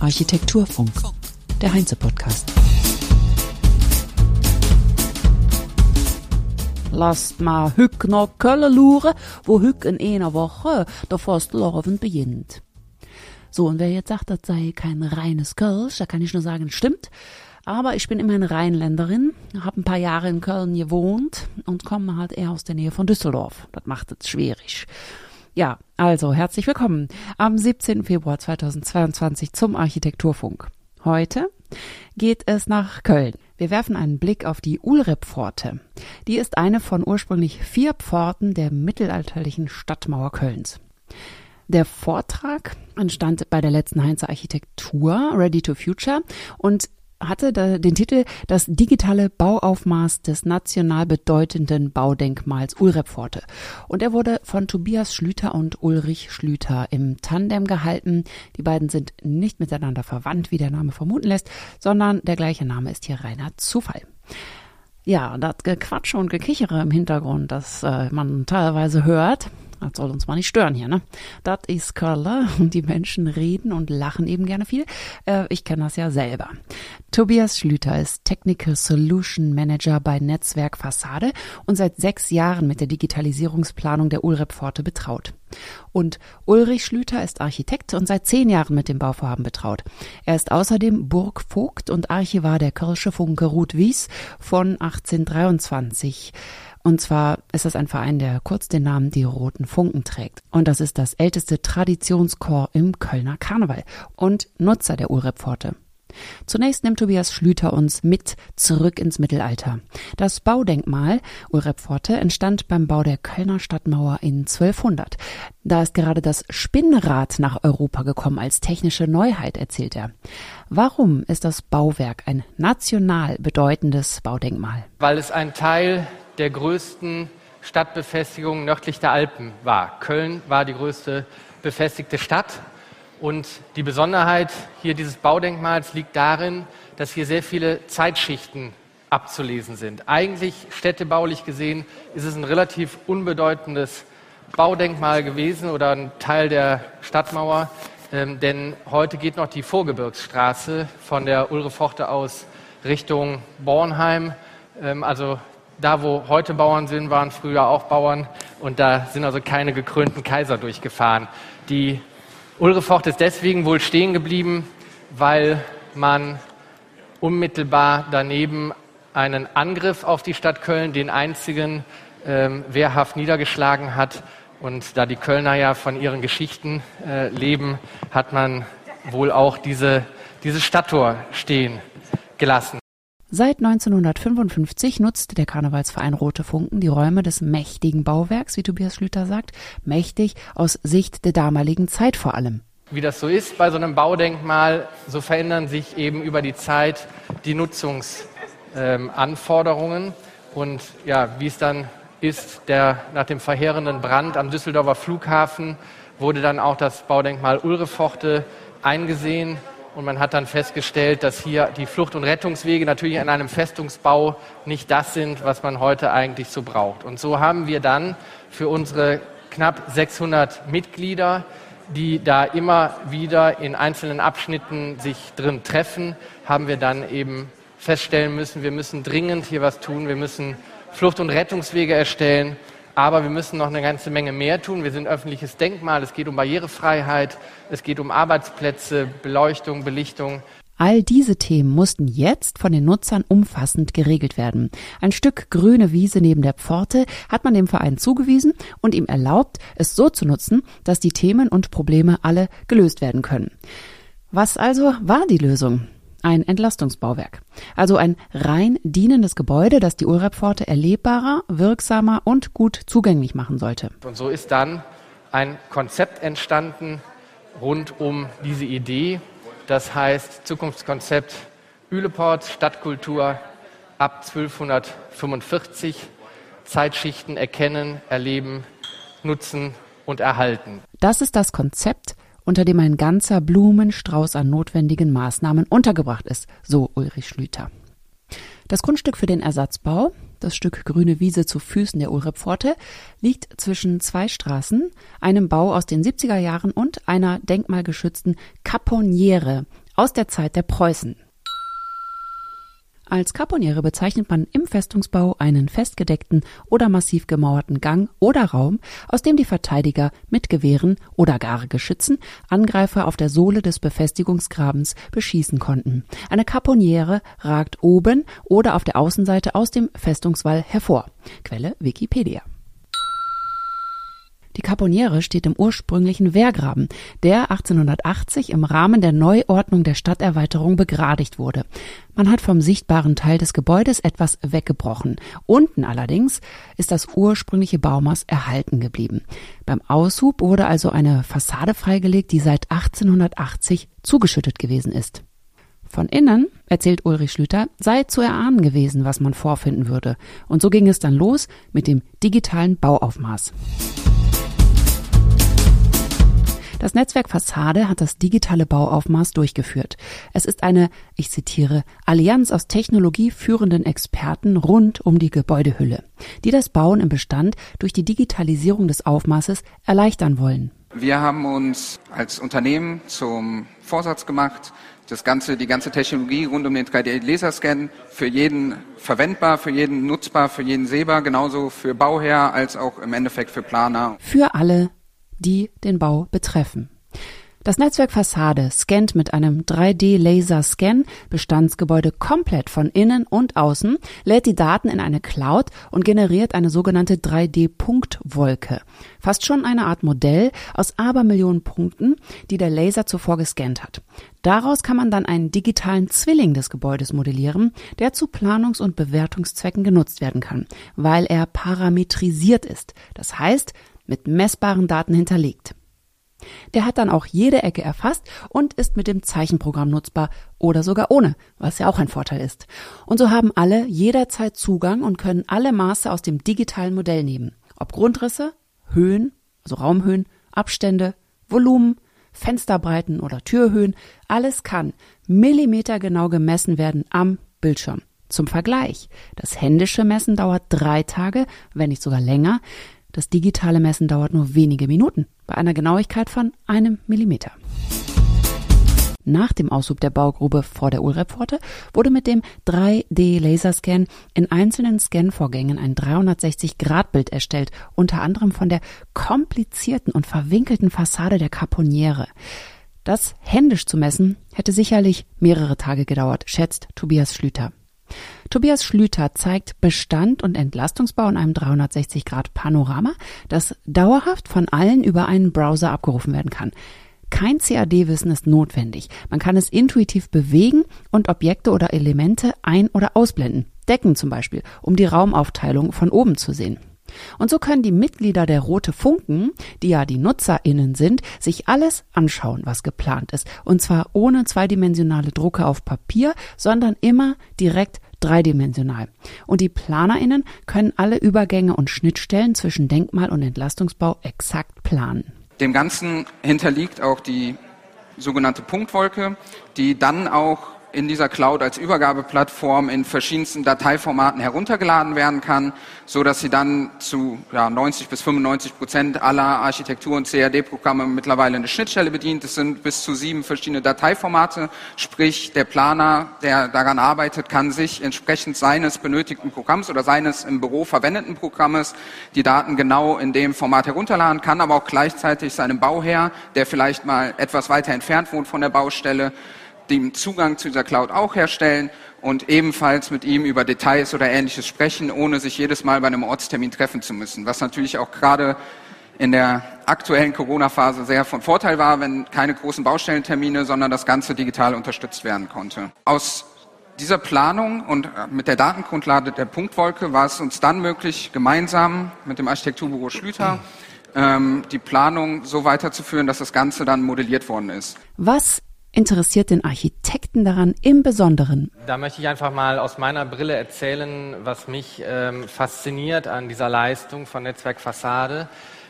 Architekturfunk. Architekturfunk, der Heinze-Podcast. Lasst mal Hück nach Köln luren, wo Hück in einer Woche der Fastelavond beginnt. So, und wer jetzt sagt, das sei kein reines Kölsch, da kann ich nur sagen, stimmt. Aber ich bin immerhin Rheinländerin, habe ein paar Jahre in Köln gewohnt und komme halt eher aus der Nähe von Düsseldorf. Das macht es schwierig. Ja, also herzlich willkommen am 17. Februar 2022 zum Architekturfunk. Heute geht es nach Köln. Wir werfen einen Blick auf die Ulrep-Pforte. Die ist eine von ursprünglich vier Pforten der mittelalterlichen Stadtmauer Kölns. Der Vortrag entstand bei der letzten Heinze Architektur Ready to Future und hatte den Titel Das digitale Bauaufmaß des national bedeutenden Baudenkmals Ulrepforte. Und er wurde von Tobias Schlüter und Ulrich Schlüter im Tandem gehalten. Die beiden sind nicht miteinander verwandt, wie der Name vermuten lässt, sondern der gleiche Name ist hier reiner Zufall. Ja, das Gequatsche und Gekichere im Hintergrund, das äh, man teilweise hört, das soll uns mal nicht stören hier, ne? Das ist Köln und die Menschen reden und lachen eben gerne viel. Äh, ich kenne das ja selber. Tobias Schlüter ist Technical Solution Manager bei Netzwerk Fassade und seit sechs Jahren mit der Digitalisierungsplanung der Ulrep-Pforte betraut. Und Ulrich Schlüter ist Architekt und seit zehn Jahren mit dem Bauvorhaben betraut. Er ist außerdem Burgvogt und Archivar der Kirsche Funke Ruth Wies von 1823. Und zwar ist das ein Verein, der kurz den Namen Die Roten Funken trägt. Und das ist das älteste Traditionschor im Kölner Karneval und Nutzer der Urrepforte. Zunächst nimmt Tobias Schlüter uns mit zurück ins Mittelalter. Das Baudenkmal Ulrepforte entstand beim Bau der Kölner Stadtmauer in 1200. Da ist gerade das Spinnrad nach Europa gekommen als technische Neuheit, erzählt er. Warum ist das Bauwerk ein national bedeutendes Baudenkmal? Weil es ein Teil der größten Stadtbefestigung nördlich der Alpen war. Köln war die größte befestigte Stadt. Und die Besonderheit hier dieses Baudenkmals liegt darin, dass hier sehr viele Zeitschichten abzulesen sind. Eigentlich städtebaulich gesehen ist es ein relativ unbedeutendes Baudenkmal gewesen oder ein Teil der Stadtmauer, ähm, denn heute geht noch die Vorgebirgsstraße von der Ulreforte aus Richtung Bornheim. Ähm, also da, wo heute Bauern sind, waren früher auch Bauern und da sind also keine gekrönten Kaiser durchgefahren. Die Ulrefort ist deswegen wohl stehen geblieben, weil man unmittelbar daneben einen Angriff auf die Stadt Köln, den einzigen, ähm, wehrhaft niedergeschlagen hat. Und da die Kölner ja von ihren Geschichten äh, leben, hat man wohl auch diese, dieses Stadttor stehen gelassen. Seit 1955 nutzt der Karnevalsverein Rote Funken die Räume des mächtigen Bauwerks, wie Tobias Schlüter sagt, mächtig aus Sicht der damaligen Zeit vor allem. Wie das so ist bei so einem Baudenkmal, so verändern sich eben über die Zeit die Nutzungsanforderungen. Ähm, und ja, wie es dann ist, der, nach dem verheerenden Brand am Düsseldorfer Flughafen wurde dann auch das Baudenkmal Ulreforte eingesehen und man hat dann festgestellt, dass hier die Flucht- und Rettungswege natürlich in einem Festungsbau nicht das sind, was man heute eigentlich so braucht. Und so haben wir dann für unsere knapp 600 Mitglieder, die da immer wieder in einzelnen Abschnitten sich drin treffen, haben wir dann eben feststellen müssen, wir müssen dringend hier was tun, wir müssen Flucht- und Rettungswege erstellen aber wir müssen noch eine ganze Menge mehr tun. Wir sind öffentliches Denkmal. Es geht um Barrierefreiheit. Es geht um Arbeitsplätze, Beleuchtung, Belichtung. All diese Themen mussten jetzt von den Nutzern umfassend geregelt werden. Ein Stück grüne Wiese neben der Pforte hat man dem Verein zugewiesen und ihm erlaubt, es so zu nutzen, dass die Themen und Probleme alle gelöst werden können. Was also war die Lösung? Ein Entlastungsbauwerk. Also ein rein dienendes Gebäude, das die Ulrapforte erlebbarer, wirksamer und gut zugänglich machen sollte. Und so ist dann ein Konzept entstanden rund um diese Idee. Das heißt Zukunftskonzept Üleport, Stadtkultur ab 1245, Zeitschichten erkennen, erleben, nutzen und erhalten. Das ist das Konzept, unter dem ein ganzer Blumenstrauß an notwendigen Maßnahmen untergebracht ist, so Ulrich Schlüter. Das Grundstück für den Ersatzbau, das Stück grüne Wiese zu Füßen der Ulrepforte, liegt zwischen zwei Straßen, einem Bau aus den 70er Jahren und einer denkmalgeschützten Caponiere aus der Zeit der Preußen. Als Caponiere bezeichnet man im Festungsbau einen festgedeckten oder massiv gemauerten Gang oder Raum, aus dem die Verteidiger mit Gewehren oder gar Geschützen Angreifer auf der Sohle des Befestigungsgrabens beschießen konnten. Eine Caponiere ragt oben oder auf der Außenseite aus dem Festungswall hervor. Quelle Wikipedia. Die Caponiere steht im ursprünglichen Wehrgraben, der 1880 im Rahmen der Neuordnung der Stadterweiterung begradigt wurde. Man hat vom sichtbaren Teil des Gebäudes etwas weggebrochen. Unten allerdings ist das ursprüngliche Baumaß erhalten geblieben. Beim Aushub wurde also eine Fassade freigelegt, die seit 1880 zugeschüttet gewesen ist. Von innen, erzählt Ulrich Schlüter, sei zu erahnen gewesen, was man vorfinden würde. Und so ging es dann los mit dem digitalen Bauaufmaß. Das Netzwerk Fassade hat das digitale Bauaufmaß durchgeführt. Es ist eine, ich zitiere, Allianz aus technologieführenden Experten rund um die Gebäudehülle, die das Bauen im Bestand durch die Digitalisierung des Aufmaßes erleichtern wollen. Wir haben uns als Unternehmen zum Vorsatz gemacht, das ganze, die ganze Technologie rund um den 3D-Laserscan für jeden verwendbar, für jeden nutzbar, für jeden sehbar, genauso für Bauherr als auch im Endeffekt für Planer. Für alle die den Bau betreffen. Das Netzwerk Fassade scannt mit einem 3D-Laser-Scan Bestandsgebäude komplett von innen und außen, lädt die Daten in eine Cloud und generiert eine sogenannte 3D-Punktwolke. Fast schon eine Art Modell aus Abermillionen Punkten, die der Laser zuvor gescannt hat. Daraus kann man dann einen digitalen Zwilling des Gebäudes modellieren, der zu Planungs- und Bewertungszwecken genutzt werden kann, weil er parametrisiert ist. Das heißt, mit messbaren Daten hinterlegt. Der hat dann auch jede Ecke erfasst und ist mit dem Zeichenprogramm nutzbar oder sogar ohne, was ja auch ein Vorteil ist. Und so haben alle jederzeit Zugang und können alle Maße aus dem digitalen Modell nehmen. Ob Grundrisse, Höhen, also Raumhöhen, Abstände, Volumen, Fensterbreiten oder Türhöhen, alles kann millimetergenau gemessen werden am Bildschirm. Zum Vergleich, das händische Messen dauert drei Tage, wenn nicht sogar länger, das digitale Messen dauert nur wenige Minuten bei einer Genauigkeit von einem Millimeter. Nach dem Aushub der Baugrube vor der Ulrepforte wurde mit dem 3D-Laserscan in einzelnen Scanvorgängen ein 360-Grad-Bild erstellt, unter anderem von der komplizierten und verwinkelten Fassade der Caponiere. Das händisch zu messen hätte sicherlich mehrere Tage gedauert, schätzt Tobias Schlüter. Tobias Schlüter zeigt Bestand und Entlastungsbau in einem 360-Grad-Panorama, das dauerhaft von allen über einen Browser abgerufen werden kann. Kein CAD-Wissen ist notwendig. Man kann es intuitiv bewegen und Objekte oder Elemente ein- oder ausblenden. Decken zum Beispiel, um die Raumaufteilung von oben zu sehen. Und so können die Mitglieder der Rote Funken, die ja die NutzerInnen sind, sich alles anschauen, was geplant ist. Und zwar ohne zweidimensionale Drucke auf Papier, sondern immer direkt dreidimensional. Und die PlanerInnen können alle Übergänge und Schnittstellen zwischen Denkmal- und Entlastungsbau exakt planen. Dem Ganzen hinterliegt auch die sogenannte Punktwolke, die dann auch in dieser Cloud als Übergabeplattform in verschiedensten Dateiformaten heruntergeladen werden kann, so dass sie dann zu ja, 90 bis 95 Prozent aller Architektur- und CAD-Programme mittlerweile eine Schnittstelle bedient. Es sind bis zu sieben verschiedene Dateiformate, sprich der Planer, der daran arbeitet, kann sich entsprechend seines benötigten Programms oder seines im Büro verwendeten Programmes die Daten genau in dem Format herunterladen, kann aber auch gleichzeitig seinem Bauherr, der vielleicht mal etwas weiter entfernt wohnt von der Baustelle, den Zugang zu dieser Cloud auch herstellen und ebenfalls mit ihm über Details oder ähnliches sprechen, ohne sich jedes Mal bei einem Ortstermin treffen zu müssen. Was natürlich auch gerade in der aktuellen Corona-Phase sehr von Vorteil war, wenn keine großen Baustellentermine, sondern das Ganze digital unterstützt werden konnte. Aus dieser Planung und mit der Datengrundlage der Punktwolke war es uns dann möglich, gemeinsam mit dem Architekturbüro Schlüter ähm, die Planung so weiterzuführen, dass das Ganze dann modelliert worden ist. Was interessiert den Architekten daran im Besonderen? Da möchte ich einfach mal aus meiner Brille erzählen, was mich ähm, fasziniert an dieser Leistung von Netzwerk Fassade.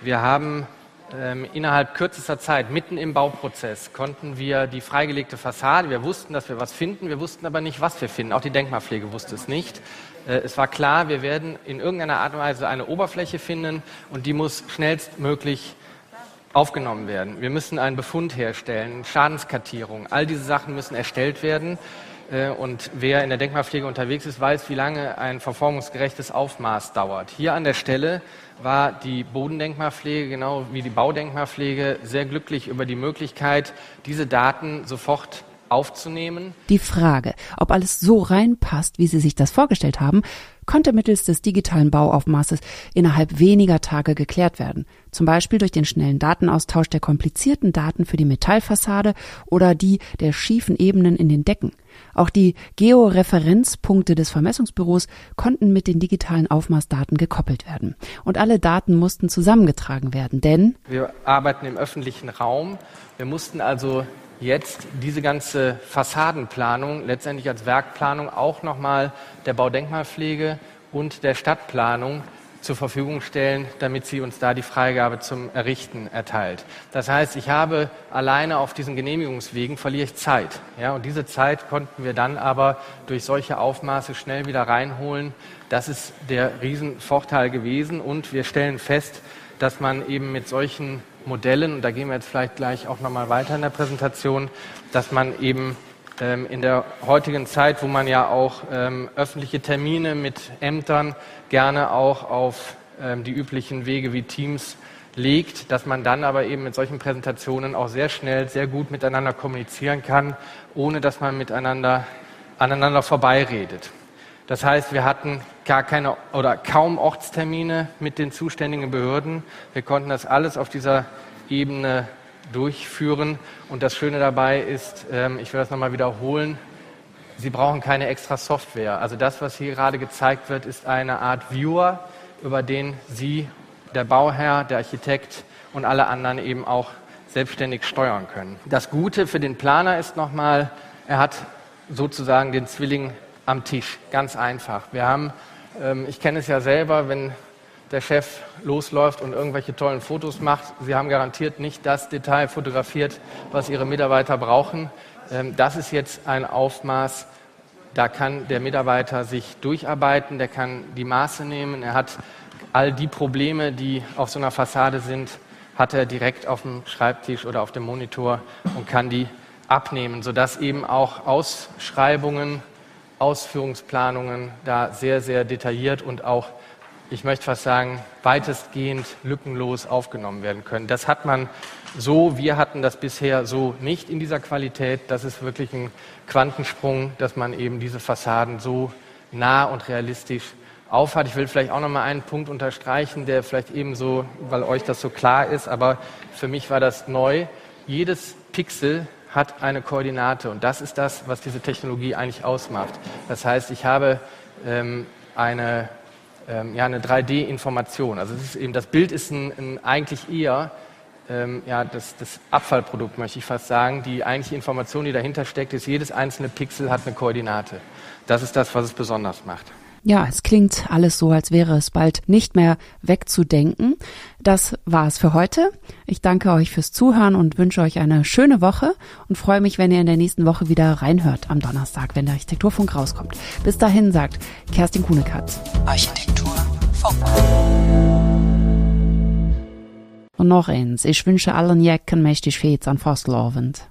Wir haben ähm, innerhalb kürzester Zeit, mitten im Bauprozess, konnten wir die freigelegte Fassade, wir wussten, dass wir was finden, wir wussten aber nicht, was wir finden. Auch die Denkmalpflege wusste es nicht. Äh, es war klar, wir werden in irgendeiner Art und Weise eine Oberfläche finden und die muss schnellstmöglich aufgenommen werden. Wir müssen einen Befund herstellen, Schadenskartierung. All diese Sachen müssen erstellt werden. Äh, und wer in der Denkmalpflege unterwegs ist, weiß, wie lange ein verformungsgerechtes Aufmaß dauert. Hier an der Stelle war die Bodendenkmalpflege genau wie die Baudenkmalpflege sehr glücklich über die Möglichkeit, diese Daten sofort aufzunehmen. Die Frage, ob alles so reinpasst, wie Sie sich das vorgestellt haben, konnte mittels des digitalen Bauaufmaßes innerhalb weniger Tage geklärt werden. Zum Beispiel durch den schnellen Datenaustausch der komplizierten Daten für die Metallfassade oder die der schiefen Ebenen in den Decken. Auch die Georeferenzpunkte des Vermessungsbüros konnten mit den digitalen Aufmaßdaten gekoppelt werden. Und alle Daten mussten zusammengetragen werden, denn wir arbeiten im öffentlichen Raum. Wir mussten also jetzt diese ganze Fassadenplanung letztendlich als Werkplanung auch nochmal der Baudenkmalpflege und der Stadtplanung zur Verfügung stellen, damit sie uns da die Freigabe zum Errichten erteilt. Das heißt, ich habe alleine auf diesen Genehmigungswegen verliere ich Zeit. Ja, und diese Zeit konnten wir dann aber durch solche Aufmaße schnell wieder reinholen. Das ist der Riesenvorteil gewesen. Und wir stellen fest, dass man eben mit solchen Modellen, und da gehen wir jetzt vielleicht gleich auch nochmal weiter in der Präsentation, dass man eben ähm, in der heutigen Zeit, wo man ja auch ähm, öffentliche Termine mit Ämtern gerne auch auf ähm, die üblichen Wege wie Teams legt, dass man dann aber eben mit solchen Präsentationen auch sehr schnell, sehr gut miteinander kommunizieren kann, ohne dass man miteinander aneinander vorbeiredet. Das heißt, wir hatten gar keine oder kaum Ortstermine mit den zuständigen Behörden. Wir konnten das alles auf dieser Ebene durchführen. Und das Schöne dabei ist, ähm, ich will das nochmal wiederholen, Sie brauchen keine extra Software. Also das, was hier gerade gezeigt wird, ist eine Art Viewer, über den Sie, der Bauherr, der Architekt und alle anderen eben auch selbstständig steuern können. Das Gute für den Planer ist nochmal, er hat sozusagen den Zwilling am Tisch. Ganz einfach. Wir haben, ähm, ich kenne es ja selber, wenn der Chef losläuft und irgendwelche tollen Fotos macht. Sie haben garantiert nicht das Detail fotografiert, was Ihre Mitarbeiter brauchen. Ähm, das ist jetzt ein Aufmaß, da kann der Mitarbeiter sich durcharbeiten, der kann die Maße nehmen. Er hat all die Probleme, die auf so einer Fassade sind, hat er direkt auf dem Schreibtisch oder auf dem Monitor und kann die abnehmen, sodass eben auch Ausschreibungen Ausführungsplanungen da sehr, sehr detailliert und auch, ich möchte fast sagen, weitestgehend lückenlos aufgenommen werden können. Das hat man so, wir hatten das bisher so nicht in dieser Qualität. Das ist wirklich ein Quantensprung, dass man eben diese Fassaden so nah und realistisch aufhat. Ich will vielleicht auch noch mal einen Punkt unterstreichen, der vielleicht ebenso, weil euch das so klar ist, aber für mich war das neu. Jedes Pixel hat eine Koordinate und das ist das, was diese Technologie eigentlich ausmacht. Das heißt, ich habe ähm, eine, ähm, ja, eine 3D-Information. Also es ist eben, das Bild ist ein, ein eigentlich eher ähm, ja, das, das Abfallprodukt, möchte ich fast sagen. Die eigentliche Information, die dahinter steckt, ist, jedes einzelne Pixel hat eine Koordinate. Das ist das, was es besonders macht. Ja, es klingt alles so, als wäre es bald nicht mehr wegzudenken. Das war es für heute. Ich danke euch fürs Zuhören und wünsche euch eine schöne Woche und freue mich, wenn ihr in der nächsten Woche wieder reinhört am Donnerstag, wenn der Architekturfunk rauskommt. Bis dahin sagt Kerstin Kuhnekatz. Architekturfunk. Und noch eins. Ich wünsche allen Jecken mächtig Fets an Fastelabend.